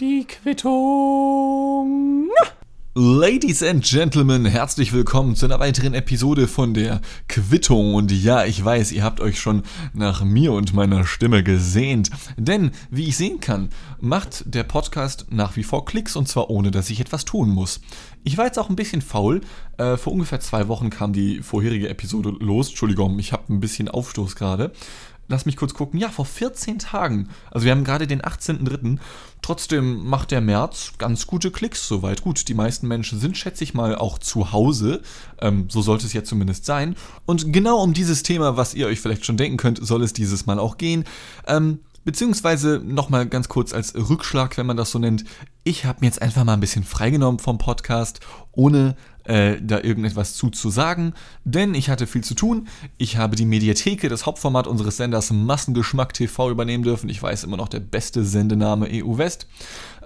Die Quittung. Ladies and Gentlemen, herzlich willkommen zu einer weiteren Episode von der Quittung. Und ja, ich weiß, ihr habt euch schon nach mir und meiner Stimme gesehnt. Denn, wie ich sehen kann, macht der Podcast nach wie vor Klicks und zwar ohne, dass ich etwas tun muss. Ich war jetzt auch ein bisschen faul. Äh, vor ungefähr zwei Wochen kam die vorherige Episode los. Entschuldigung, ich habe ein bisschen Aufstoß gerade lass mich kurz gucken, ja, vor 14 Tagen. Also wir haben gerade den 18.03. Trotzdem macht der März ganz gute Klicks soweit. Gut, die meisten Menschen sind, schätze ich mal, auch zu Hause. Ähm, so sollte es ja zumindest sein. Und genau um dieses Thema, was ihr euch vielleicht schon denken könnt, soll es dieses Mal auch gehen. Ähm, Beziehungsweise nochmal ganz kurz als Rückschlag, wenn man das so nennt. Ich habe mir jetzt einfach mal ein bisschen freigenommen vom Podcast, ohne äh, da irgendetwas zu zu sagen, denn ich hatte viel zu tun. Ich habe die Mediatheke, das Hauptformat unseres Senders Massengeschmack TV übernehmen dürfen. Ich weiß immer noch der beste Sendename EU West.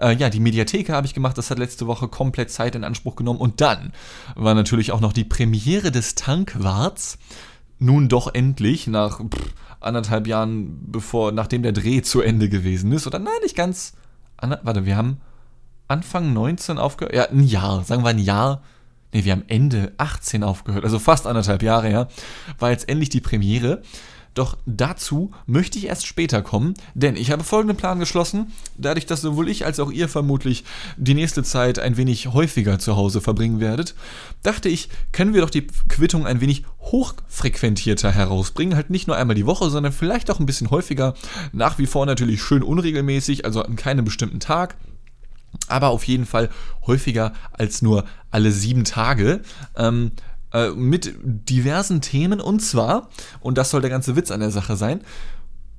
Äh, ja, die Mediatheke habe ich gemacht. Das hat letzte Woche komplett Zeit in Anspruch genommen. Und dann war natürlich auch noch die Premiere des Tankwarts. Nun doch endlich nach pff, anderthalb Jahren, bevor, nachdem der Dreh zu Ende gewesen ist. Oder nein, nicht ganz. Warte, wir haben Anfang 19 aufgehört. Ja, ein Jahr, sagen wir ein Jahr nee, wir haben Ende 18 aufgehört, also fast anderthalb Jahre her, war jetzt endlich die Premiere. Doch dazu möchte ich erst später kommen, denn ich habe folgenden Plan geschlossen. Dadurch, dass sowohl ich als auch ihr vermutlich die nächste Zeit ein wenig häufiger zu Hause verbringen werdet, dachte ich, können wir doch die Quittung ein wenig hochfrequentierter herausbringen. Halt nicht nur einmal die Woche, sondern vielleicht auch ein bisschen häufiger. Nach wie vor natürlich schön unregelmäßig, also an keinem bestimmten Tag aber auf jeden Fall häufiger als nur alle sieben Tage. Ähm, äh, mit diversen Themen und zwar, und das soll der ganze Witz an der Sache sein,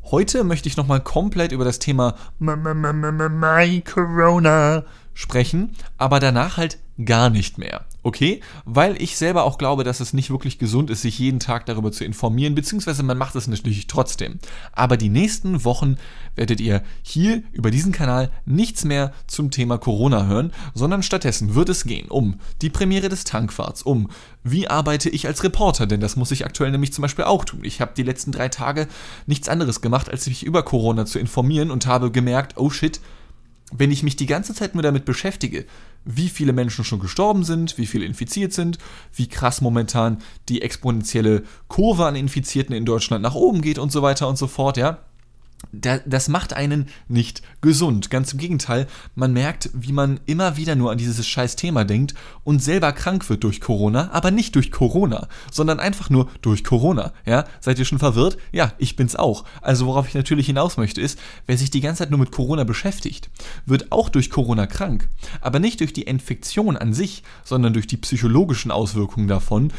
heute möchte ich nochmal komplett über das Thema My Corona sprechen, aber danach halt gar nicht mehr. Okay? Weil ich selber auch glaube, dass es nicht wirklich gesund ist, sich jeden Tag darüber zu informieren, beziehungsweise man macht es natürlich trotzdem. Aber die nächsten Wochen werdet ihr hier über diesen Kanal nichts mehr zum Thema Corona hören, sondern stattdessen wird es gehen um die Premiere des Tankfahrts, um wie arbeite ich als Reporter, denn das muss ich aktuell nämlich zum Beispiel auch tun. Ich habe die letzten drei Tage nichts anderes gemacht, als mich über Corona zu informieren und habe gemerkt, oh shit, wenn ich mich die ganze Zeit nur damit beschäftige, wie viele Menschen schon gestorben sind, wie viele infiziert sind, wie krass momentan die exponentielle Kurve an Infizierten in Deutschland nach oben geht und so weiter und so fort, ja, das macht einen nicht gesund. Ganz im Gegenteil, man merkt, wie man immer wieder nur an dieses scheiß Thema denkt und selber krank wird durch Corona, aber nicht durch Corona, sondern einfach nur durch Corona. Ja, seid ihr schon verwirrt? Ja, ich bin's auch. Also worauf ich natürlich hinaus möchte ist, wer sich die ganze Zeit nur mit Corona beschäftigt, wird auch durch Corona krank, aber nicht durch die Infektion an sich, sondern durch die psychologischen Auswirkungen davon,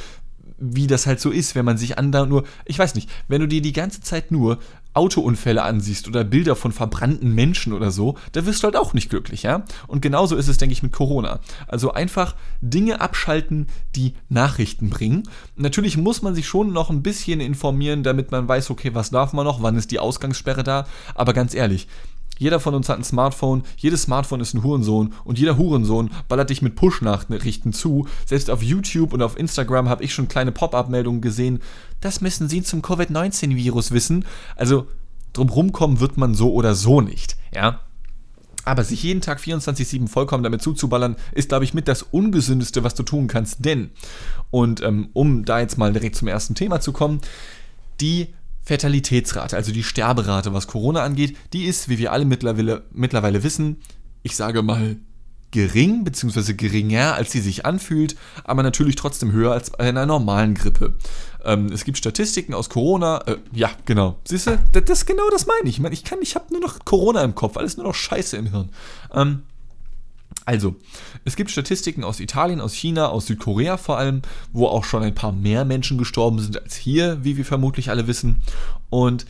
wie das halt so ist, wenn man sich andauernd nur, ich weiß nicht, wenn du dir die ganze Zeit nur Autounfälle ansiehst oder Bilder von verbrannten Menschen oder so, da wirst du halt auch nicht glücklich, ja? Und genauso ist es, denke ich, mit Corona. Also einfach Dinge abschalten, die Nachrichten bringen. Natürlich muss man sich schon noch ein bisschen informieren, damit man weiß, okay, was darf man noch, wann ist die Ausgangssperre da, aber ganz ehrlich, jeder von uns hat ein Smartphone, jedes Smartphone ist ein Hurensohn und jeder Hurensohn ballert dich mit Push-Nachrichten zu. Selbst auf YouTube und auf Instagram habe ich schon kleine Pop-up-Meldungen gesehen. Das müssen Sie zum Covid-19-Virus wissen. Also drumherum kommen wird man so oder so nicht, ja. Aber sich jeden Tag 24-7 vollkommen damit zuzuballern, ist, glaube ich, mit das Ungesündeste, was du tun kannst. Denn, und ähm, um da jetzt mal direkt zum ersten Thema zu kommen, die Fatalitätsrate, also die Sterberate, was Corona angeht, die ist, wie wir alle mittlerweile, mittlerweile wissen, ich sage mal gering, beziehungsweise geringer, als sie sich anfühlt, aber natürlich trotzdem höher als bei einer normalen Grippe. Ähm, es gibt Statistiken aus Corona, äh, ja, genau. Siehst du, das, das, genau das meine ich. Ich meine, ich ich habe nur noch Corona im Kopf, alles nur noch Scheiße im Hirn. Ähm, also, es gibt Statistiken aus Italien, aus China, aus Südkorea vor allem, wo auch schon ein paar mehr Menschen gestorben sind als hier, wie wir vermutlich alle wissen. Und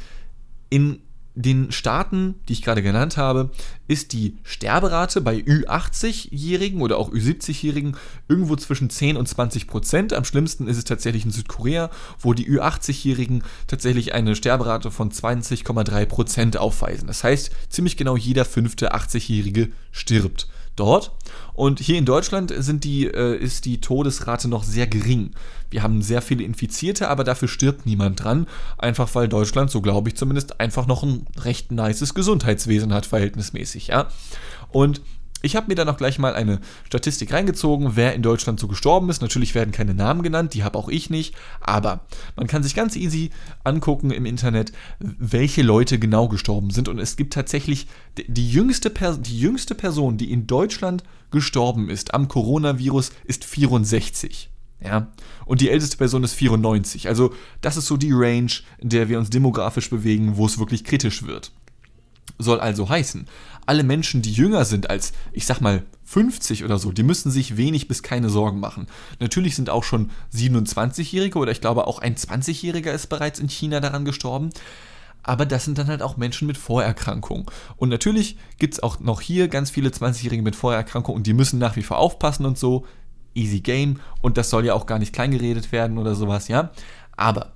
in den Staaten, die ich gerade genannt habe, ist die Sterberate bei Ü80-Jährigen oder auch Ü70-Jährigen irgendwo zwischen 10 und 20 Prozent. Am schlimmsten ist es tatsächlich in Südkorea, wo die Ü80-Jährigen tatsächlich eine Sterberate von 20,3 Prozent aufweisen. Das heißt, ziemlich genau jeder fünfte 80-Jährige stirbt dort. Und hier in Deutschland sind die, äh, ist die Todesrate noch sehr gering. Wir haben sehr viele Infizierte, aber dafür stirbt niemand dran. Einfach weil Deutschland, so glaube ich zumindest, einfach noch ein recht nices Gesundheitswesen hat, verhältnismäßig, ja. Und ich habe mir dann auch gleich mal eine Statistik reingezogen, wer in Deutschland so gestorben ist. Natürlich werden keine Namen genannt, die habe auch ich nicht, aber man kann sich ganz easy angucken im Internet, welche Leute genau gestorben sind. Und es gibt tatsächlich die jüngste, die jüngste Person, die in Deutschland gestorben ist am Coronavirus, ist 64. Ja, und die älteste Person ist 94. Also, das ist so die Range, in der wir uns demografisch bewegen, wo es wirklich kritisch wird. Soll also heißen, alle Menschen, die jünger sind als, ich sag mal, 50 oder so, die müssen sich wenig bis keine Sorgen machen. Natürlich sind auch schon 27-Jährige oder ich glaube auch ein 20-Jähriger ist bereits in China daran gestorben. Aber das sind dann halt auch Menschen mit Vorerkrankungen. Und natürlich gibt es auch noch hier ganz viele 20-Jährige mit Vorerkrankungen und die müssen nach wie vor aufpassen und so. Easy Game. Und das soll ja auch gar nicht kleingeredet werden oder sowas, ja. Aber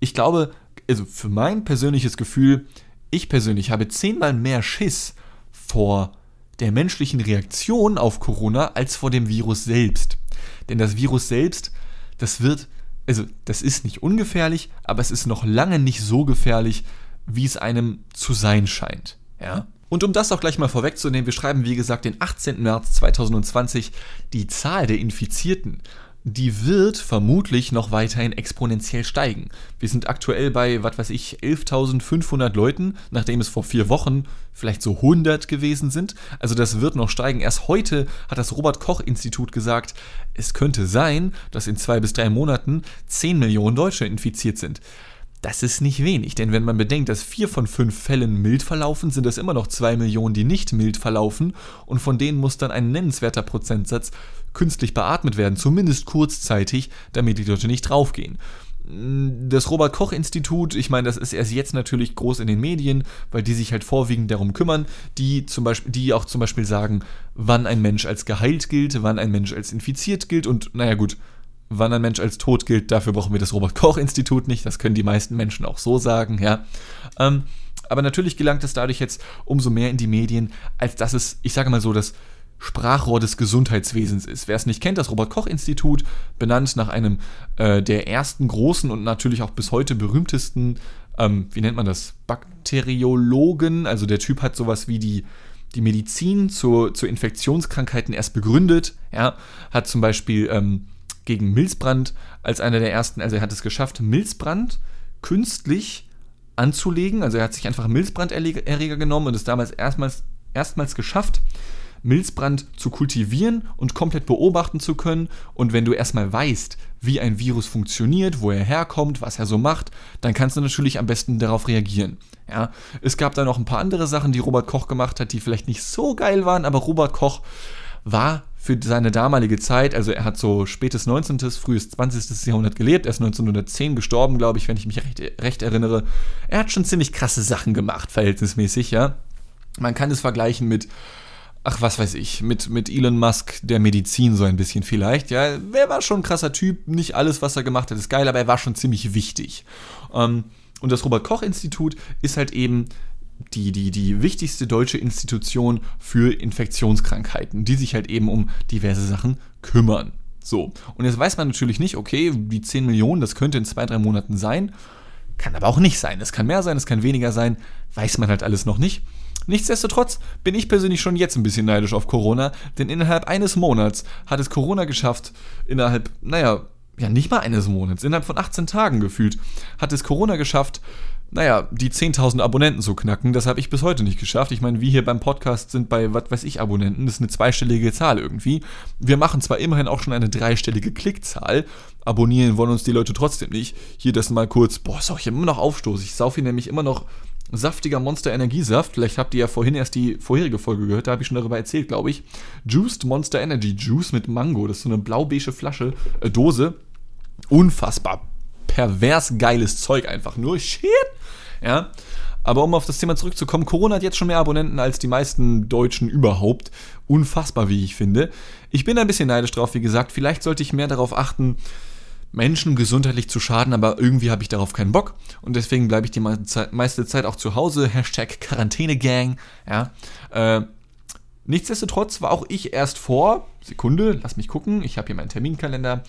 ich glaube, also für mein persönliches Gefühl, ich persönlich habe zehnmal mehr Schiss vor der menschlichen Reaktion auf Corona als vor dem Virus selbst. Denn das Virus selbst, das wird, also das ist nicht ungefährlich, aber es ist noch lange nicht so gefährlich, wie es einem zu sein scheint. Ja? Und um das auch gleich mal vorwegzunehmen, wir schreiben wie gesagt den 18. März 2020, die Zahl der Infizierten die wird vermutlich noch weiterhin exponentiell steigen. Wir sind aktuell bei, was weiß ich, 11.500 Leuten, nachdem es vor vier Wochen vielleicht so 100 gewesen sind. Also das wird noch steigen. Erst heute hat das Robert Koch Institut gesagt, es könnte sein, dass in zwei bis drei Monaten 10 Millionen Deutsche infiziert sind. Das ist nicht wenig, denn wenn man bedenkt, dass vier von fünf Fällen mild verlaufen, sind es immer noch zwei Millionen, die nicht mild verlaufen und von denen muss dann ein nennenswerter Prozentsatz künstlich beatmet werden, zumindest kurzzeitig, damit die Leute nicht draufgehen. Das Robert Koch Institut, ich meine, das ist erst jetzt natürlich groß in den Medien, weil die sich halt vorwiegend darum kümmern, die zum Beispiel, die auch zum Beispiel sagen, wann ein Mensch als geheilt gilt, wann ein Mensch als infiziert gilt und naja gut, wann ein Mensch als tot gilt, dafür brauchen wir das Robert-Koch-Institut nicht. Das können die meisten Menschen auch so sagen, ja. Ähm, aber natürlich gelangt es dadurch jetzt umso mehr in die Medien, als dass es, ich sage mal so, das Sprachrohr des Gesundheitswesens ist. Wer es nicht kennt, das Robert-Koch-Institut, benannt nach einem äh, der ersten großen und natürlich auch bis heute berühmtesten, ähm, wie nennt man das, Bakteriologen. Also der Typ hat sowas wie die die Medizin zu, zu Infektionskrankheiten erst begründet. Ja, hat zum Beispiel ähm, gegen Milzbrand als einer der ersten, also er hat es geschafft, Milzbrand künstlich anzulegen. Also er hat sich einfach Milzbranderreger genommen und es damals erstmals, erstmals geschafft, Milzbrand zu kultivieren und komplett beobachten zu können. Und wenn du erstmal weißt, wie ein Virus funktioniert, wo er herkommt, was er so macht, dann kannst du natürlich am besten darauf reagieren. Ja, es gab da noch ein paar andere Sachen, die Robert Koch gemacht hat, die vielleicht nicht so geil waren, aber Robert Koch war für seine damalige Zeit, also er hat so spätes 19., frühes 20. Jahrhundert gelebt, er ist 1910 gestorben, glaube ich, wenn ich mich recht, recht erinnere. Er hat schon ziemlich krasse Sachen gemacht, verhältnismäßig, ja. Man kann es vergleichen mit, ach was weiß ich, mit, mit Elon Musk der Medizin so ein bisschen vielleicht, ja. Er war schon ein krasser Typ, nicht alles, was er gemacht hat, ist geil, aber er war schon ziemlich wichtig. Ähm, und das Robert Koch Institut ist halt eben die, die, die wichtigste deutsche Institution für Infektionskrankheiten, die sich halt eben um diverse Sachen kümmern. So, und jetzt weiß man natürlich nicht, okay, die 10 Millionen, das könnte in zwei, drei Monaten sein, kann aber auch nicht sein. Es kann mehr sein, es kann weniger sein, weiß man halt alles noch nicht. Nichtsdestotrotz bin ich persönlich schon jetzt ein bisschen neidisch auf Corona, denn innerhalb eines Monats hat es Corona geschafft, innerhalb, naja, ja, nicht mal eines Monats, innerhalb von 18 Tagen gefühlt, hat es Corona geschafft, naja, die 10.000 Abonnenten zu knacken. Das habe ich bis heute nicht geschafft. Ich meine, wir hier beim Podcast sind bei, was weiß ich, Abonnenten. Das ist eine zweistellige Zahl irgendwie. Wir machen zwar immerhin auch schon eine dreistellige Klickzahl. Abonnieren wollen uns die Leute trotzdem nicht. Hier das mal kurz. Boah, ist auch hier immer noch Aufstoß. Ich saufe hier nämlich immer noch saftiger Monster Energiesaft. Vielleicht habt ihr ja vorhin erst die vorherige Folge gehört. Da habe ich schon darüber erzählt, glaube ich. Juiced Monster Energy Juice mit Mango. Das ist so eine blau-beige Flasche, äh, Dose. Unfassbar pervers geiles Zeug einfach nur. Shit! Ja. Aber um auf das Thema zurückzukommen, Corona hat jetzt schon mehr Abonnenten als die meisten Deutschen überhaupt. Unfassbar, wie ich finde. Ich bin ein bisschen neidisch drauf, wie gesagt. Vielleicht sollte ich mehr darauf achten, Menschen gesundheitlich zu schaden, aber irgendwie habe ich darauf keinen Bock. Und deswegen bleibe ich die meiste Zeit auch zu Hause. Hashtag Quarantänegang. Ja. Äh, nichtsdestotrotz war auch ich erst vor, Sekunde, lass mich gucken, ich habe hier meinen Terminkalender.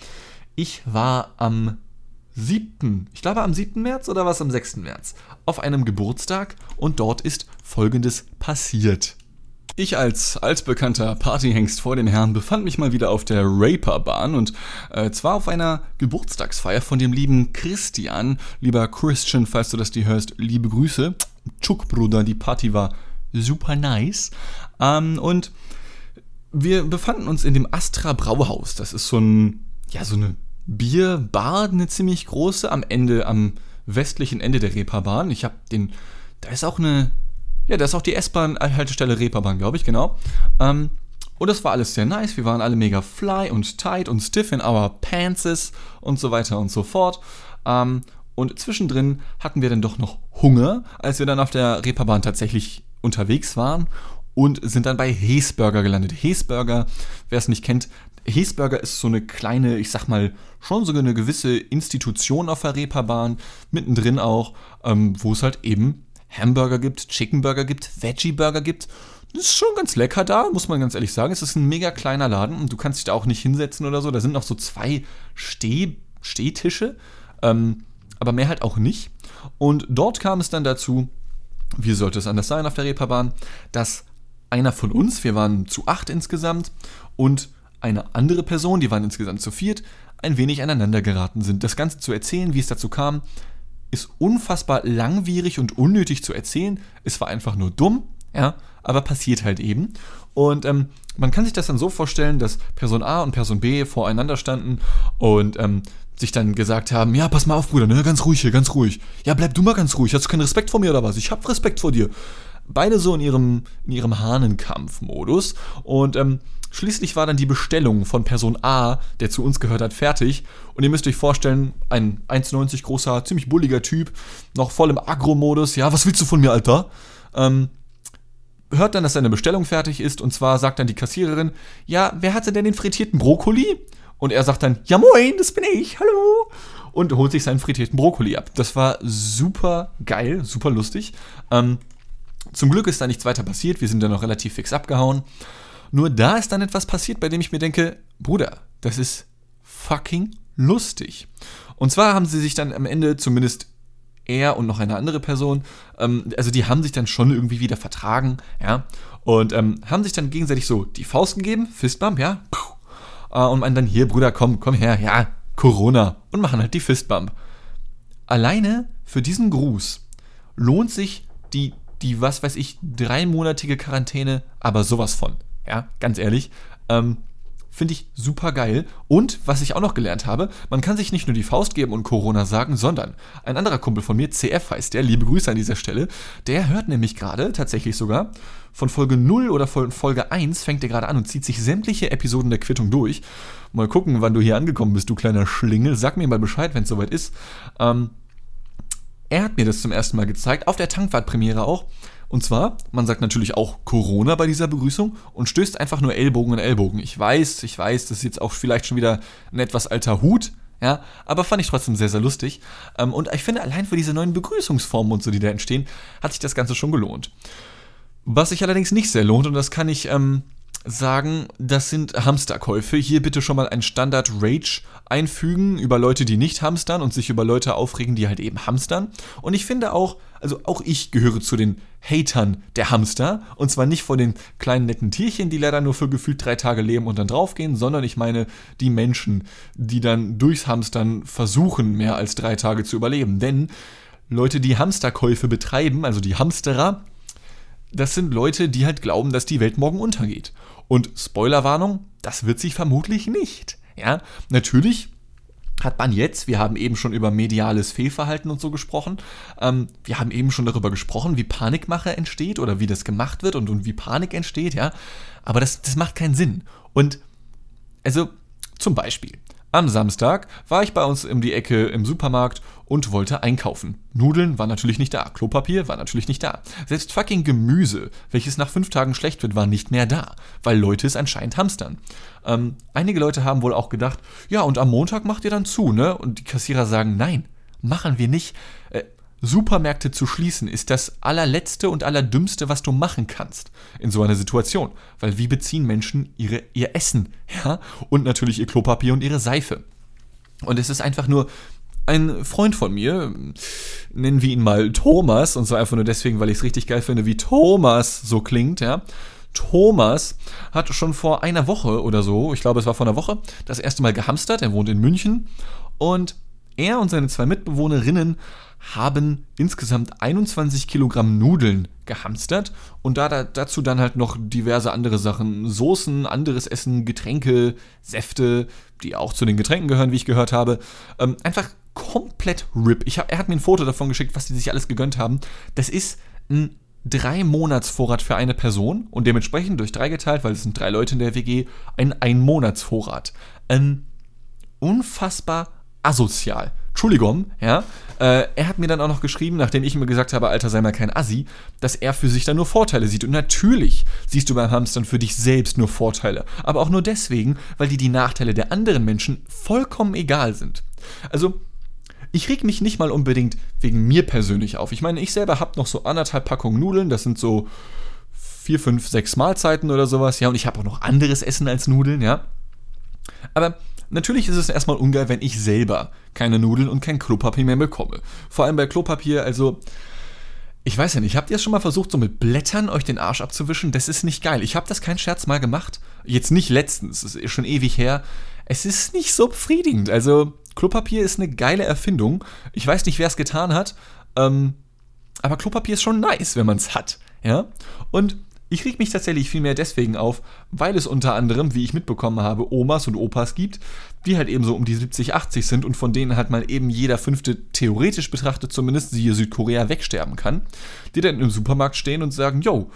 Ich war am 7., ich glaube am 7. März oder was am 6. März, auf einem Geburtstag und dort ist folgendes passiert. Ich als altbekannter Partyhengst vor den Herren befand mich mal wieder auf der Raperbahn und äh, zwar auf einer Geburtstagsfeier von dem lieben Christian. Lieber Christian, falls du das dir hörst, liebe Grüße. Chuck, Bruder, die Party war super nice. Ähm, und wir befanden uns in dem Astra Brauhaus. Das ist so ein, ja, so eine Bierbar, eine ziemlich große, am Ende, am westlichen Ende der Reeperbahn. Ich habe den, da ist auch eine, ja, da ist auch die S-Bahn-Haltestelle Reeperbahn, glaube ich, genau. Ähm, und das war alles sehr nice. Wir waren alle mega fly und tight und stiff in our pantses und so weiter und so fort. Ähm, und zwischendrin hatten wir dann doch noch Hunger, als wir dann auf der Reeperbahn tatsächlich unterwegs waren und sind dann bei Hesburger gelandet. Hesburger, wer es nicht kennt, Hesburger ist so eine kleine, ich sag mal, schon so eine gewisse Institution auf der Reeperbahn, mittendrin auch, ähm, wo es halt eben Hamburger gibt, Chickenburger gibt, Veggie-Burger gibt. Das ist schon ganz lecker da, muss man ganz ehrlich sagen. Es ist ein mega kleiner Laden und du kannst dich da auch nicht hinsetzen oder so. Da sind noch so zwei Steh Stehtische, ähm, aber mehr halt auch nicht. Und dort kam es dann dazu, wie sollte es anders sein auf der Reeperbahn, dass einer von uns, wir waren zu acht insgesamt, und eine andere Person, die waren insgesamt zu viert, ein wenig aneinander geraten sind. Das Ganze zu erzählen, wie es dazu kam, ist unfassbar langwierig und unnötig zu erzählen. Es war einfach nur dumm, ja, aber passiert halt eben. Und ähm, man kann sich das dann so vorstellen, dass Person A und Person B voreinander standen und ähm, sich dann gesagt haben, ja, pass mal auf, Bruder, ne, ganz ruhig hier, ganz ruhig. Ja, bleib du mal ganz ruhig. Hast du keinen Respekt vor mir oder was? Ich hab Respekt vor dir. Beide so in ihrem, in ihrem Hahnenkampf-Modus. Und ähm, Schließlich war dann die Bestellung von Person A, der zu uns gehört hat, fertig. Und ihr müsst euch vorstellen, ein 1,90 großer, ziemlich bulliger Typ, noch voll im Agro-Modus. Ja, was willst du von mir, Alter? Ähm, hört dann, dass seine Bestellung fertig ist. Und zwar sagt dann die Kassiererin, ja, wer hatte denn den frittierten Brokkoli? Und er sagt dann, ja moin, das bin ich, hallo. Und holt sich seinen frittierten Brokkoli ab. Das war super geil, super lustig. Ähm, zum Glück ist da nichts weiter passiert. Wir sind dann noch relativ fix abgehauen. Nur da ist dann etwas passiert, bei dem ich mir denke, Bruder, das ist fucking lustig. Und zwar haben sie sich dann am Ende zumindest er und noch eine andere Person, ähm, also die haben sich dann schon irgendwie wieder vertragen, ja, und ähm, haben sich dann gegenseitig so die Faust gegeben, Fistbump, ja, äh, und meinen dann, hier, Bruder, komm, komm her, ja, Corona, und machen halt die Fistbump. Alleine für diesen Gruß lohnt sich die, die, was weiß ich, dreimonatige Quarantäne aber sowas von. Ja, ganz ehrlich. Ähm, Finde ich super geil. Und was ich auch noch gelernt habe, man kann sich nicht nur die Faust geben und Corona sagen, sondern ein anderer Kumpel von mir, CF heißt der, liebe Grüße an dieser Stelle, der hört nämlich gerade, tatsächlich sogar, von Folge 0 oder von Folge 1 fängt er gerade an und zieht sich sämtliche Episoden der Quittung durch. Mal gucken, wann du hier angekommen bist, du kleiner Schlingel. Sag mir mal Bescheid, wenn es soweit ist. Ähm, er hat mir das zum ersten Mal gezeigt, auf der Tankwartpremiere auch. Und zwar, man sagt natürlich auch Corona bei dieser Begrüßung und stößt einfach nur Ellbogen an Ellbogen. Ich weiß, ich weiß, das ist jetzt auch vielleicht schon wieder ein etwas alter Hut, ja, aber fand ich trotzdem sehr, sehr lustig. Ähm, und ich finde, allein für diese neuen Begrüßungsformen und so, die da entstehen, hat sich das Ganze schon gelohnt. Was sich allerdings nicht sehr lohnt, und das kann ich ähm, sagen, das sind Hamsterkäufe. Hier bitte schon mal ein Standard Rage einfügen über Leute, die nicht hamstern und sich über Leute aufregen, die halt eben hamstern. Und ich finde auch, also auch ich gehöre zu den Hatern der Hamster. Und zwar nicht von den kleinen netten Tierchen, die leider nur für gefühlt drei Tage leben und dann draufgehen, sondern ich meine die Menschen, die dann durchs Hamstern versuchen, mehr als drei Tage zu überleben. Denn Leute, die Hamsterkäufe betreiben, also die Hamsterer, das sind Leute, die halt glauben, dass die Welt morgen untergeht. Und Spoilerwarnung, das wird sich vermutlich nicht. Ja, natürlich hat man jetzt, wir haben eben schon über mediales Fehlverhalten und so gesprochen, ähm, wir haben eben schon darüber gesprochen, wie Panikmache entsteht oder wie das gemacht wird und, und wie Panik entsteht, ja. Aber das, das macht keinen Sinn. Und also zum Beispiel, am Samstag war ich bei uns um die Ecke im Supermarkt und wollte einkaufen. Nudeln war natürlich nicht da, Klopapier war natürlich nicht da. Selbst fucking Gemüse, welches nach fünf Tagen schlecht wird, war nicht mehr da, weil Leute es anscheinend hamstern. Ähm, einige Leute haben wohl auch gedacht, ja, und am Montag macht ihr dann zu, ne? Und die Kassierer sagen, nein, machen wir nicht. Äh, Supermärkte zu schließen ist das allerletzte und allerdümmste, was du machen kannst in so einer Situation. Weil wie beziehen Menschen ihre, ihr Essen? Ja? Und natürlich ihr Klopapier und ihre Seife. Und es ist einfach nur ein Freund von mir, nennen wir ihn mal Thomas, und zwar einfach nur deswegen, weil ich es richtig geil finde, wie Thomas so klingt, ja. Thomas hat schon vor einer Woche oder so, ich glaube es war vor einer Woche, das erste Mal gehamstert. Er wohnt in München und er und seine zwei Mitbewohnerinnen haben insgesamt 21 Kilogramm Nudeln gehamstert und da, da, dazu dann halt noch diverse andere Sachen, Soßen, anderes Essen, Getränke, Säfte, die auch zu den Getränken gehören, wie ich gehört habe. Ähm, einfach komplett RIP. Ich hab, er hat mir ein Foto davon geschickt, was die sich alles gegönnt haben. Das ist ein drei Monatsvorrat für eine Person und dementsprechend durch drei geteilt, weil es sind drei Leute in der WG, ein ein Monatsvorrat. Ähm, unfassbar asozial. Entschuldigung, ja. Äh, er hat mir dann auch noch geschrieben, nachdem ich mir gesagt habe, Alter, sei mal kein Assi, dass er für sich da nur Vorteile sieht. Und natürlich siehst du beim Hamstern für dich selbst nur Vorteile. Aber auch nur deswegen, weil dir die Nachteile der anderen Menschen vollkommen egal sind. Also, ich reg mich nicht mal unbedingt wegen mir persönlich auf. Ich meine, ich selber habe noch so anderthalb Packungen Nudeln, das sind so vier, fünf, sechs Mahlzeiten oder sowas, ja, und ich habe auch noch anderes Essen als Nudeln, ja. Aber natürlich ist es erstmal ungeil, wenn ich selber keine Nudeln und kein Klopapier mehr bekomme. Vor allem bei Klopapier, also ich weiß ja nicht, habt ihr es schon mal versucht, so mit Blättern euch den Arsch abzuwischen? Das ist nicht geil. Ich habe das kein Scherz mal gemacht. Jetzt nicht letztens, das ist schon ewig her. Es ist nicht so befriedigend. Also, Klopapier ist eine geile Erfindung. Ich weiß nicht, wer es getan hat. Ähm, aber Klopapier ist schon nice, wenn man es hat. Ja? Und ich reg mich tatsächlich viel mehr deswegen auf, weil es unter anderem, wie ich mitbekommen habe, Omas und Opas gibt, die halt eben so um die 70, 80 sind und von denen halt mal eben jeder fünfte theoretisch betrachtet zumindest, siehe Südkorea, wegsterben kann, die dann im Supermarkt stehen und sagen, yo,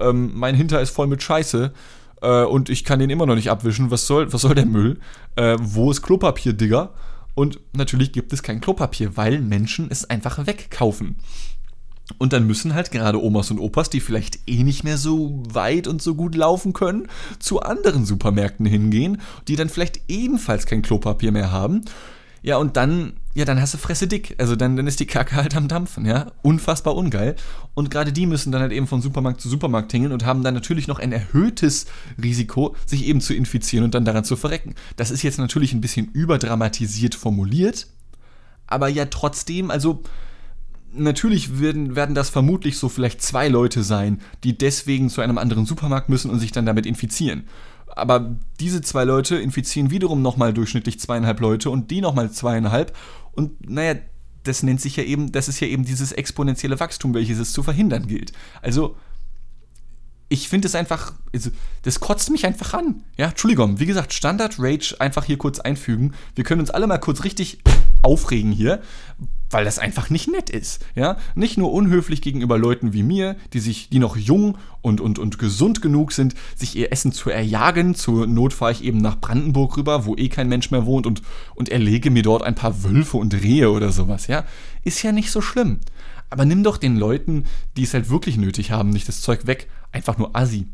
ähm, mein Hinter ist voll mit Scheiße äh, und ich kann den immer noch nicht abwischen, was soll, was soll der Müll? Äh, wo ist Klopapier, Digga? Und natürlich gibt es kein Klopapier, weil Menschen es einfach wegkaufen. Und dann müssen halt gerade Omas und Opas, die vielleicht eh nicht mehr so weit und so gut laufen können, zu anderen Supermärkten hingehen, die dann vielleicht ebenfalls kein Klopapier mehr haben. Ja, und dann, ja, dann hast du Fresse dick. Also dann, dann ist die Kacke halt am Dampfen, ja. Unfassbar ungeil. Und gerade die müssen dann halt eben von Supermarkt zu Supermarkt tingeln und haben dann natürlich noch ein erhöhtes Risiko, sich eben zu infizieren und dann daran zu verrecken. Das ist jetzt natürlich ein bisschen überdramatisiert formuliert, aber ja trotzdem, also natürlich werden, werden das vermutlich so vielleicht zwei Leute sein, die deswegen zu einem anderen Supermarkt müssen und sich dann damit infizieren. Aber diese zwei Leute infizieren wiederum nochmal durchschnittlich zweieinhalb Leute und die nochmal zweieinhalb. Und naja, das nennt sich ja eben, das ist ja eben dieses exponentielle Wachstum, welches es zu verhindern gilt. Also, ich finde es einfach, also, das kotzt mich einfach an. Ja, Entschuldigung, wie gesagt, Standard Rage einfach hier kurz einfügen. Wir können uns alle mal kurz richtig aufregen hier, weil das einfach nicht nett ist. Ja, nicht nur unhöflich gegenüber Leuten wie mir, die sich, die noch jung und, und, und gesund genug sind, sich ihr Essen zu erjagen. Zur Not fahre ich eben nach Brandenburg rüber, wo eh kein Mensch mehr wohnt und, und erlege mir dort ein paar Wölfe und Rehe oder sowas. Ja, ist ja nicht so schlimm. Aber nimm doch den Leuten, die es halt wirklich nötig haben, nicht das Zeug weg. Einfach nur Assi.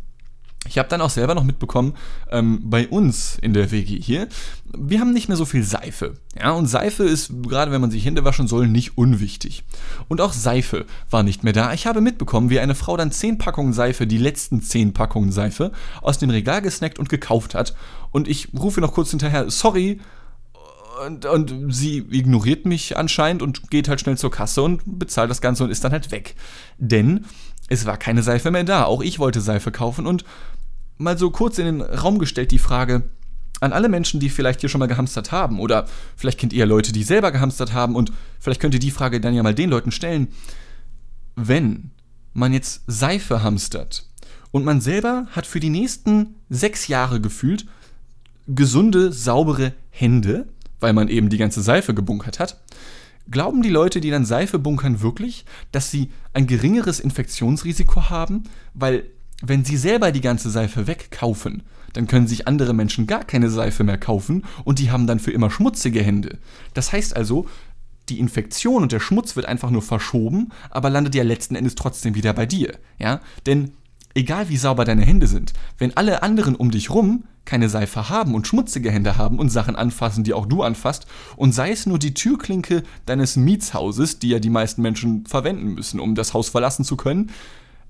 Ich habe dann auch selber noch mitbekommen, ähm, bei uns in der WG hier, wir haben nicht mehr so viel Seife. Ja, und Seife ist, gerade wenn man sich Hände waschen soll, nicht unwichtig. Und auch Seife war nicht mehr da. Ich habe mitbekommen, wie eine Frau dann 10 Packungen Seife, die letzten 10 Packungen Seife, aus dem Regal gesnackt und gekauft hat. Und ich rufe noch kurz hinterher, sorry, und, und sie ignoriert mich anscheinend und geht halt schnell zur Kasse und bezahlt das Ganze und ist dann halt weg. Denn es war keine Seife mehr da. Auch ich wollte Seife kaufen und mal so kurz in den Raum gestellt die Frage an alle Menschen, die vielleicht hier schon mal gehamstert haben oder vielleicht kennt ihr Leute, die selber gehamstert haben und vielleicht könnt ihr die Frage dann ja mal den Leuten stellen. Wenn man jetzt Seife hamstert und man selber hat für die nächsten sechs Jahre gefühlt gesunde, saubere Hände, weil man eben die ganze Seife gebunkert hat. Glauben die Leute, die dann Seife bunkern, wirklich, dass sie ein geringeres Infektionsrisiko haben? Weil, wenn sie selber die ganze Seife wegkaufen, dann können sich andere Menschen gar keine Seife mehr kaufen und die haben dann für immer schmutzige Hände. Das heißt also, die Infektion und der Schmutz wird einfach nur verschoben, aber landet ja letzten Endes trotzdem wieder bei dir. Ja? Denn egal wie sauber deine Hände sind, wenn alle anderen um dich rum keine Seife haben und schmutzige Hände haben und Sachen anfassen, die auch du anfasst, und sei es nur die Türklinke deines Mietshauses, die ja die meisten Menschen verwenden müssen, um das Haus verlassen zu können,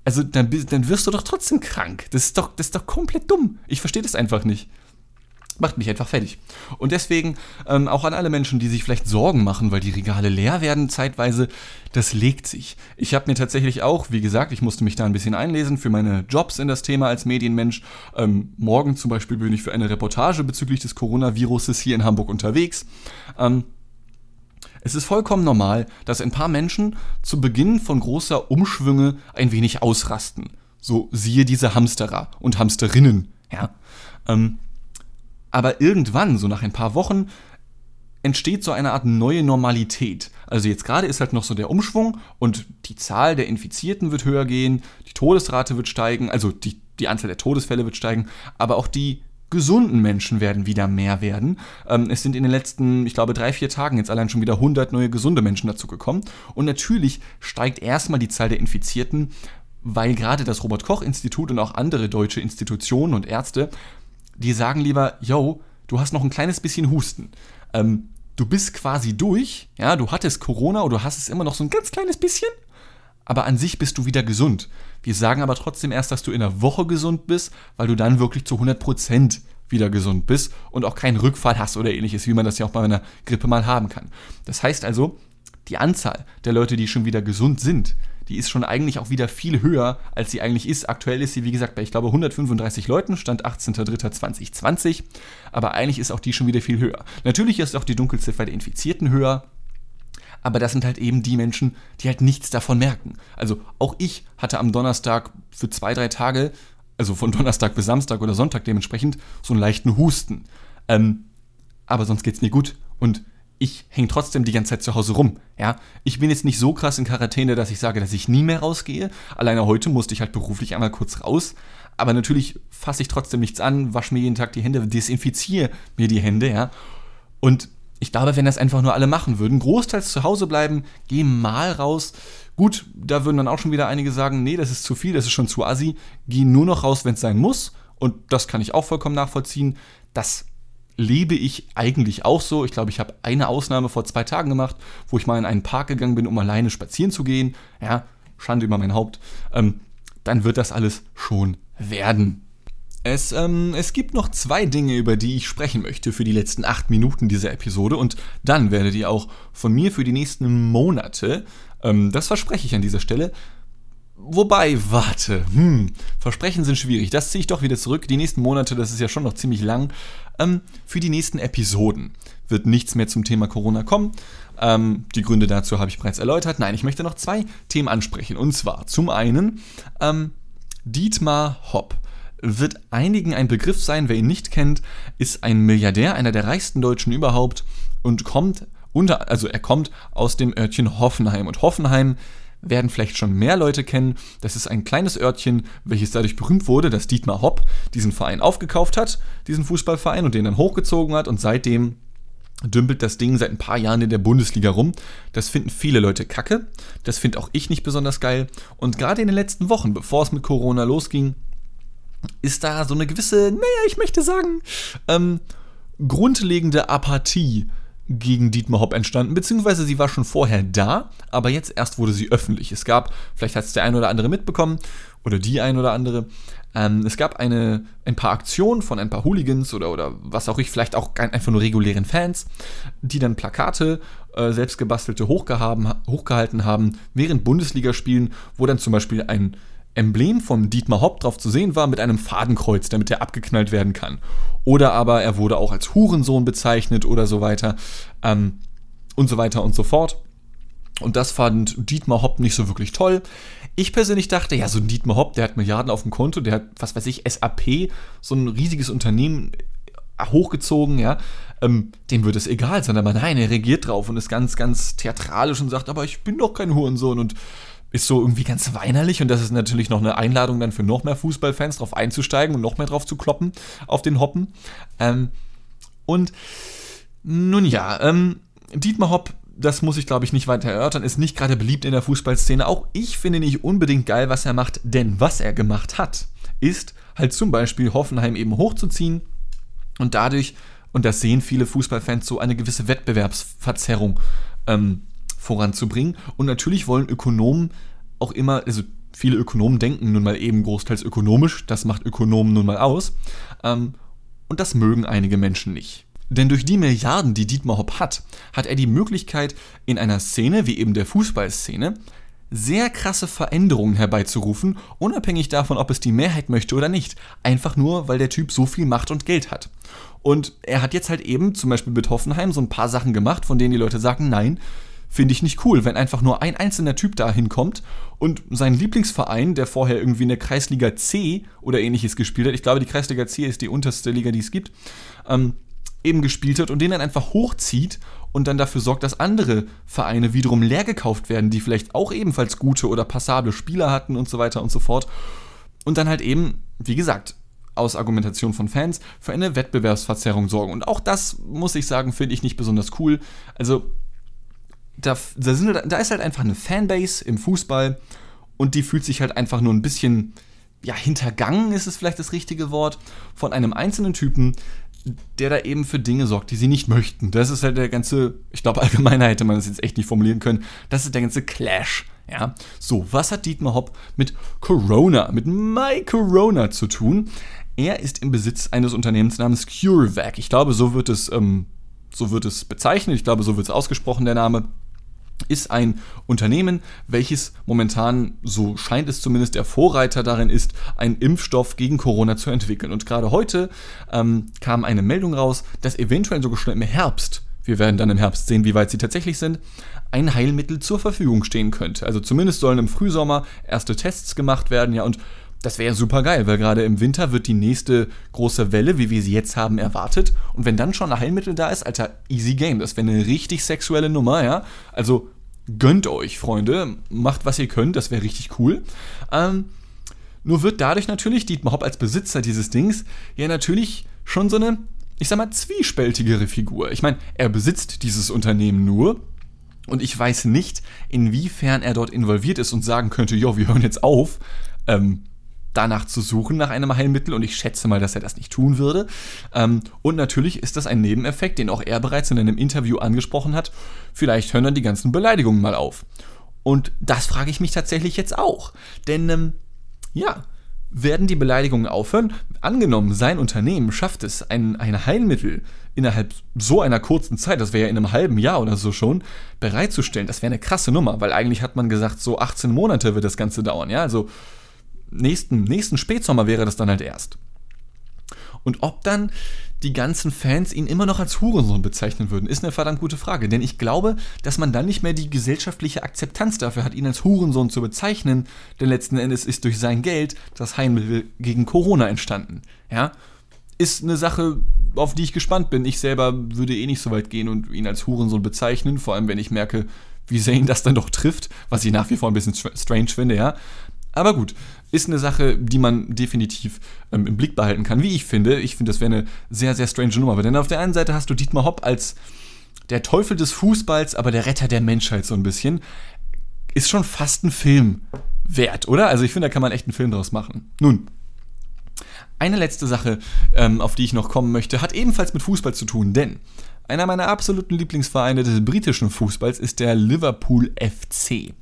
also dann, dann wirst du doch trotzdem krank. Das ist doch, das ist doch komplett dumm. Ich verstehe das einfach nicht macht mich einfach fertig. Und deswegen ähm, auch an alle Menschen, die sich vielleicht Sorgen machen, weil die Regale leer werden zeitweise, das legt sich. Ich habe mir tatsächlich auch, wie gesagt, ich musste mich da ein bisschen einlesen für meine Jobs in das Thema als Medienmensch. Ähm, morgen zum Beispiel bin ich für eine Reportage bezüglich des Coronaviruses hier in Hamburg unterwegs. Ähm, es ist vollkommen normal, dass ein paar Menschen zu Beginn von großer Umschwünge ein wenig ausrasten. So siehe diese Hamsterer und Hamsterinnen. Ja. Ähm, aber irgendwann, so nach ein paar Wochen, entsteht so eine Art neue Normalität. Also jetzt gerade ist halt noch so der Umschwung und die Zahl der Infizierten wird höher gehen, die Todesrate wird steigen, also die, die Anzahl der Todesfälle wird steigen, aber auch die gesunden Menschen werden wieder mehr werden. Ähm, es sind in den letzten, ich glaube, drei, vier Tagen jetzt allein schon wieder 100 neue gesunde Menschen dazu gekommen. Und natürlich steigt erstmal die Zahl der Infizierten, weil gerade das Robert-Koch-Institut und auch andere deutsche Institutionen und Ärzte die sagen lieber, yo, du hast noch ein kleines bisschen Husten. Ähm, du bist quasi durch, ja, du hattest Corona oder du hast es immer noch so ein ganz kleines bisschen, aber an sich bist du wieder gesund. Wir sagen aber trotzdem erst, dass du in der Woche gesund bist, weil du dann wirklich zu 100% wieder gesund bist und auch keinen Rückfall hast oder ähnliches, wie man das ja auch bei einer Grippe mal haben kann. Das heißt also, die Anzahl der Leute, die schon wieder gesund sind, die ist schon eigentlich auch wieder viel höher, als sie eigentlich ist. Aktuell ist sie, wie gesagt, bei, ich glaube, 135 Leuten, Stand 18.03.2020. Aber eigentlich ist auch die schon wieder viel höher. Natürlich ist auch die Dunkelziffer der Infizierten höher. Aber das sind halt eben die Menschen, die halt nichts davon merken. Also auch ich hatte am Donnerstag für zwei, drei Tage, also von Donnerstag bis Samstag oder Sonntag dementsprechend, so einen leichten Husten. Ähm, aber sonst geht's mir gut. Und ich hänge trotzdem die ganze Zeit zu Hause rum. Ja, ich bin jetzt nicht so krass in Quarantäne, dass ich sage, dass ich nie mehr rausgehe. Alleine heute musste ich halt beruflich einmal kurz raus. Aber natürlich fasse ich trotzdem nichts an, wasche mir jeden Tag die Hände, desinfiziere mir die Hände, ja. Und ich glaube, wenn das einfach nur alle machen würden, großteils zu Hause bleiben, geh mal raus. Gut, da würden dann auch schon wieder einige sagen, nee, das ist zu viel, das ist schon zu assi. Geh nur noch raus, wenn es sein muss. Und das kann ich auch vollkommen nachvollziehen. Das lebe ich eigentlich auch so. Ich glaube, ich habe eine Ausnahme vor zwei Tagen gemacht, wo ich mal in einen Park gegangen bin, um alleine spazieren zu gehen. Ja, Schande über mein Haupt. Ähm, dann wird das alles schon werden. Es, ähm, es gibt noch zwei Dinge, über die ich sprechen möchte für die letzten acht Minuten dieser Episode und dann werdet ihr auch von mir für die nächsten Monate, ähm, das verspreche ich an dieser Stelle, Wobei, warte, hm, Versprechen sind schwierig. Das ziehe ich doch wieder zurück. Die nächsten Monate, das ist ja schon noch ziemlich lang. Ähm, für die nächsten Episoden wird nichts mehr zum Thema Corona kommen. Ähm, die Gründe dazu habe ich bereits erläutert. Nein, ich möchte noch zwei Themen ansprechen. Und zwar zum einen ähm, Dietmar Hopp wird einigen ein Begriff sein. Wer ihn nicht kennt, ist ein Milliardär, einer der reichsten Deutschen überhaupt und kommt unter, also er kommt aus dem Örtchen Hoffenheim. Und Hoffenheim werden vielleicht schon mehr Leute kennen. Das ist ein kleines Örtchen, welches dadurch berühmt wurde, dass Dietmar Hopp diesen Verein aufgekauft hat, diesen Fußballverein und den dann hochgezogen hat und seitdem dümpelt das Ding seit ein paar Jahren in der Bundesliga rum. Das finden viele Leute kacke. Das finde auch ich nicht besonders geil. Und gerade in den letzten Wochen, bevor es mit Corona losging, ist da so eine gewisse, naja, ich möchte sagen, ähm, grundlegende Apathie gegen Dietmar Hopp entstanden, beziehungsweise sie war schon vorher da, aber jetzt erst wurde sie öffentlich. Es gab, vielleicht hat es der ein oder andere mitbekommen, oder die ein oder andere, ähm, es gab eine, ein paar Aktionen von ein paar Hooligans oder, oder was auch ich, vielleicht auch einfach nur regulären Fans, die dann Plakate, äh, selbstgebastelte hochgehalten haben während Bundesligaspielen, wo dann zum Beispiel ein Emblem von Dietmar Hopp drauf zu sehen war mit einem Fadenkreuz, damit er abgeknallt werden kann. Oder aber er wurde auch als Hurensohn bezeichnet oder so weiter ähm, und so weiter und so fort. Und das fand Dietmar Hopp nicht so wirklich toll. Ich persönlich dachte, ja, so ein Dietmar Hopp, der hat Milliarden auf dem Konto, der hat, was weiß ich, SAP, so ein riesiges Unternehmen hochgezogen, ja, ähm, dem wird es egal sein, aber nein, er regiert drauf und ist ganz, ganz theatralisch und sagt, aber ich bin doch kein Hurensohn und ist so irgendwie ganz weinerlich und das ist natürlich noch eine Einladung dann für noch mehr Fußballfans drauf einzusteigen und noch mehr drauf zu kloppen auf den Hoppen. Ähm, und nun ja, ähm, Dietmar Hopp, das muss ich glaube ich nicht weiter erörtern, ist nicht gerade beliebt in der Fußballszene. Auch ich finde nicht unbedingt geil, was er macht, denn was er gemacht hat, ist halt zum Beispiel Hoffenheim eben hochzuziehen und dadurch, und das sehen viele Fußballfans so, eine gewisse Wettbewerbsverzerrung ähm, voranzubringen. Und natürlich wollen Ökonomen auch immer, also viele Ökonomen denken nun mal eben großteils ökonomisch, das macht Ökonomen nun mal aus. Ähm, und das mögen einige Menschen nicht. Denn durch die Milliarden, die Dietmar Hopp hat, hat er die Möglichkeit, in einer Szene wie eben der Fußballszene sehr krasse Veränderungen herbeizurufen, unabhängig davon, ob es die Mehrheit möchte oder nicht. Einfach nur, weil der Typ so viel Macht und Geld hat. Und er hat jetzt halt eben zum Beispiel mit Hoffenheim so ein paar Sachen gemacht, von denen die Leute sagen, nein, finde ich nicht cool, wenn einfach nur ein einzelner Typ da hinkommt und sein Lieblingsverein, der vorher irgendwie in der Kreisliga C oder ähnliches gespielt hat, ich glaube, die Kreisliga C ist die unterste Liga, die es gibt, ähm, eben gespielt hat und den dann einfach hochzieht und dann dafür sorgt, dass andere Vereine wiederum leer gekauft werden, die vielleicht auch ebenfalls gute oder passable Spieler hatten und so weiter und so fort. Und dann halt eben, wie gesagt, aus Argumentation von Fans für eine Wettbewerbsverzerrung sorgen. Und auch das, muss ich sagen, finde ich nicht besonders cool. Also, da, da, sind, da ist halt einfach eine Fanbase im Fußball und die fühlt sich halt einfach nur ein bisschen, ja, hintergangen ist es vielleicht das richtige Wort, von einem einzelnen Typen, der da eben für Dinge sorgt, die sie nicht möchten. Das ist halt der ganze, ich glaube, allgemeiner hätte man das jetzt echt nicht formulieren können. Das ist der ganze Clash. Ja, so, was hat Dietmar Hopp mit Corona, mit My Corona zu tun? Er ist im Besitz eines Unternehmens namens CureVac. Ich glaube, so wird es, ähm, so wird es bezeichnet. Ich glaube, so wird es ausgesprochen, der Name ist ein Unternehmen, welches momentan, so scheint es zumindest, der Vorreiter darin ist, einen Impfstoff gegen Corona zu entwickeln. Und gerade heute ähm, kam eine Meldung raus, dass eventuell sogar schon im Herbst, wir werden dann im Herbst sehen, wie weit sie tatsächlich sind, ein Heilmittel zur Verfügung stehen könnte. Also zumindest sollen im Frühsommer erste Tests gemacht werden, ja, und das wäre super geil, weil gerade im Winter wird die nächste große Welle, wie wir sie jetzt haben, erwartet. Und wenn dann schon ein Heilmittel da ist, alter, easy game. Das wäre eine richtig sexuelle Nummer, ja. Also gönnt euch, Freunde. Macht, was ihr könnt. Das wäre richtig cool. Ähm, nur wird dadurch natürlich Dietmar Hopp als Besitzer dieses Dings ja natürlich schon so eine, ich sag mal, zwiespältigere Figur. Ich meine, er besitzt dieses Unternehmen nur. Und ich weiß nicht, inwiefern er dort involviert ist und sagen könnte, jo, wir hören jetzt auf. Ähm, danach zu suchen nach einem Heilmittel und ich schätze mal, dass er das nicht tun würde. Ähm, und natürlich ist das ein Nebeneffekt, den auch er bereits in einem Interview angesprochen hat. Vielleicht hören dann die ganzen Beleidigungen mal auf. Und das frage ich mich tatsächlich jetzt auch. Denn, ähm, ja, werden die Beleidigungen aufhören? Angenommen, sein Unternehmen schafft es, ein, ein Heilmittel innerhalb so einer kurzen Zeit, das wäre ja in einem halben Jahr oder so schon, bereitzustellen. Das wäre eine krasse Nummer, weil eigentlich hat man gesagt, so 18 Monate wird das Ganze dauern. Ja, also nächsten, nächsten Spätsommer wäre das dann halt erst. Und ob dann die ganzen Fans ihn immer noch als Hurensohn bezeichnen würden, ist eine verdammt gute Frage. Denn ich glaube, dass man dann nicht mehr die gesellschaftliche Akzeptanz dafür hat, ihn als Hurensohn zu bezeichnen. Denn letzten Endes ist durch sein Geld das Heilmittel gegen Corona entstanden. Ja, ist eine Sache, auf die ich gespannt bin. Ich selber würde eh nicht so weit gehen und ihn als Hurensohn bezeichnen, vor allem wenn ich merke, wie sehr ihn das dann doch trifft, was ich nach wie vor ein bisschen strange finde, ja. Aber gut, ist eine Sache, die man definitiv ähm, im Blick behalten kann, wie ich finde. Ich finde, das wäre eine sehr, sehr strange Nummer. Denn auf der einen Seite hast du Dietmar Hopp als der Teufel des Fußballs, aber der Retter der Menschheit so ein bisschen. Ist schon fast ein Film wert, oder? Also ich finde, da kann man echt einen Film draus machen. Nun, eine letzte Sache, ähm, auf die ich noch kommen möchte, hat ebenfalls mit Fußball zu tun, denn einer meiner absoluten Lieblingsvereine des britischen Fußballs ist der Liverpool FC.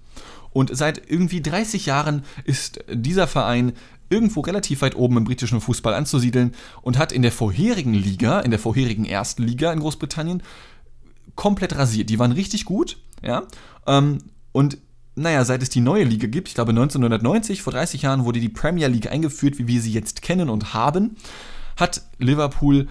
Und seit irgendwie 30 Jahren ist dieser Verein irgendwo relativ weit oben im britischen Fußball anzusiedeln und hat in der vorherigen Liga, in der vorherigen ersten Liga in Großbritannien, komplett rasiert. Die waren richtig gut, ja. Ähm, und naja, seit es die neue Liga gibt, ich glaube 1990, vor 30 Jahren wurde die Premier League eingeführt, wie wir sie jetzt kennen und haben, hat Liverpool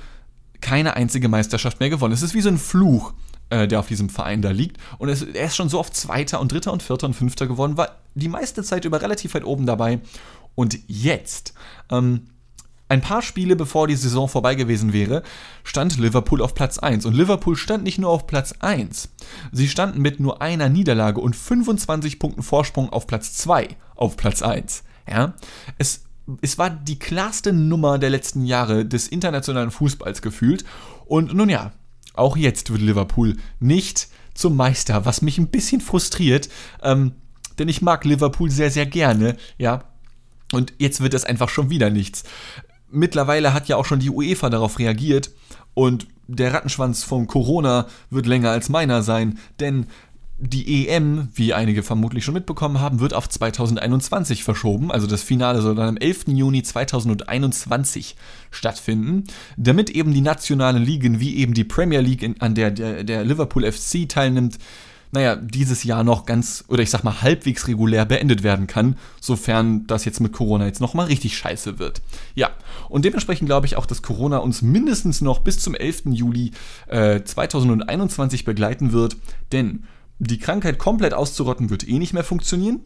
keine einzige Meisterschaft mehr gewonnen. Es ist wie so ein Fluch äh, der auf diesem Verein da liegt. Und er ist schon so oft Zweiter und Dritter und Vierter und Fünfter geworden, war die meiste Zeit über relativ weit oben dabei. Und jetzt, ähm, ein paar Spiele bevor die Saison vorbei gewesen wäre, stand Liverpool auf Platz 1. Und Liverpool stand nicht nur auf Platz 1, sie standen mit nur einer Niederlage und 25 Punkten Vorsprung auf Platz 2 auf Platz 1. Ja? Es, es war die klarste Nummer der letzten Jahre des internationalen Fußballs gefühlt. Und nun ja, auch jetzt wird Liverpool nicht zum Meister, was mich ein bisschen frustriert, ähm, denn ich mag Liverpool sehr, sehr gerne, ja. Und jetzt wird es einfach schon wieder nichts. Mittlerweile hat ja auch schon die UEFA darauf reagiert und der Rattenschwanz von Corona wird länger als meiner sein, denn die EM, wie einige vermutlich schon mitbekommen haben, wird auf 2021 verschoben. Also das Finale soll dann am 11. Juni 2021 stattfinden, damit eben die nationalen Ligen, wie eben die Premier League, in, an der, der der Liverpool FC teilnimmt, naja, dieses Jahr noch ganz, oder ich sag mal halbwegs regulär beendet werden kann, sofern das jetzt mit Corona jetzt nochmal richtig scheiße wird. Ja, und dementsprechend glaube ich auch, dass Corona uns mindestens noch bis zum 11. Juli äh, 2021 begleiten wird, denn die Krankheit komplett auszurotten wird eh nicht mehr funktionieren.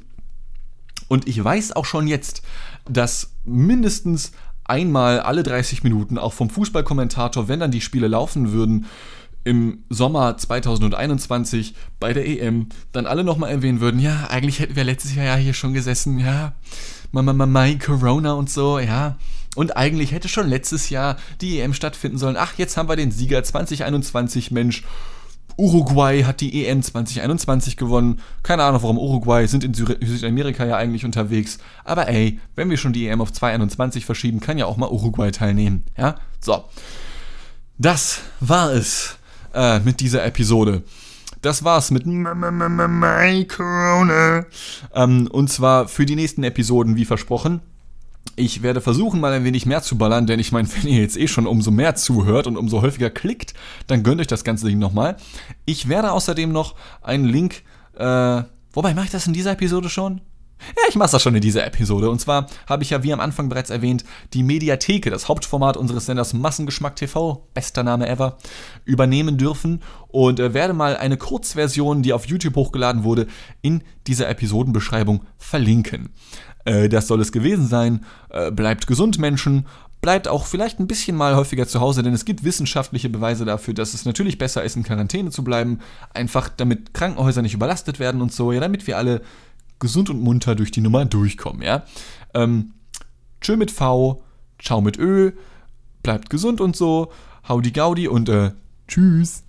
Und ich weiß auch schon jetzt, dass mindestens einmal alle 30 Minuten auch vom Fußballkommentator, wenn dann die Spiele laufen würden, im Sommer 2021 bei der EM dann alle nochmal erwähnen würden, ja, eigentlich hätten wir letztes Jahr ja hier schon gesessen, ja, Mama, Mama, Corona und so, ja. Und eigentlich hätte schon letztes Jahr die EM stattfinden sollen. Ach, jetzt haben wir den Sieger 2021, Mensch. Uruguay hat die EM 2021 gewonnen. Keine Ahnung warum Uruguay, sind in Südamerika ja eigentlich unterwegs. Aber ey, wenn wir schon die EM auf 2021 verschieben, kann ja auch mal Uruguay teilnehmen. Ja, so. Das war es äh, mit dieser Episode. Das war's mit My Corona. Ähm, und zwar für die nächsten Episoden, wie versprochen. Ich werde versuchen, mal ein wenig mehr zu ballern, denn ich meine, wenn ihr jetzt eh schon umso mehr zuhört und umso häufiger klickt, dann gönnt euch das ganze Ding nochmal. Ich werde außerdem noch einen Link, äh, wobei mache ich das in dieser Episode schon? Ja, ich mache das schon in dieser Episode. Und zwar habe ich ja, wie am Anfang bereits erwähnt, die Mediatheke, das Hauptformat unseres Senders Massengeschmack TV, bester Name ever, übernehmen dürfen und äh, werde mal eine Kurzversion, die auf YouTube hochgeladen wurde, in dieser Episodenbeschreibung verlinken. Äh, das soll es gewesen sein. Äh, bleibt gesund, Menschen. Bleibt auch vielleicht ein bisschen mal häufiger zu Hause, denn es gibt wissenschaftliche Beweise dafür, dass es natürlich besser ist, in Quarantäne zu bleiben. Einfach damit Krankenhäuser nicht überlastet werden und so, ja, damit wir alle gesund und munter durch die Nummer durchkommen, ja. Ähm, tschö mit V, ciao mit Ö, bleibt gesund und so, howdy gaudi und äh, tschüss.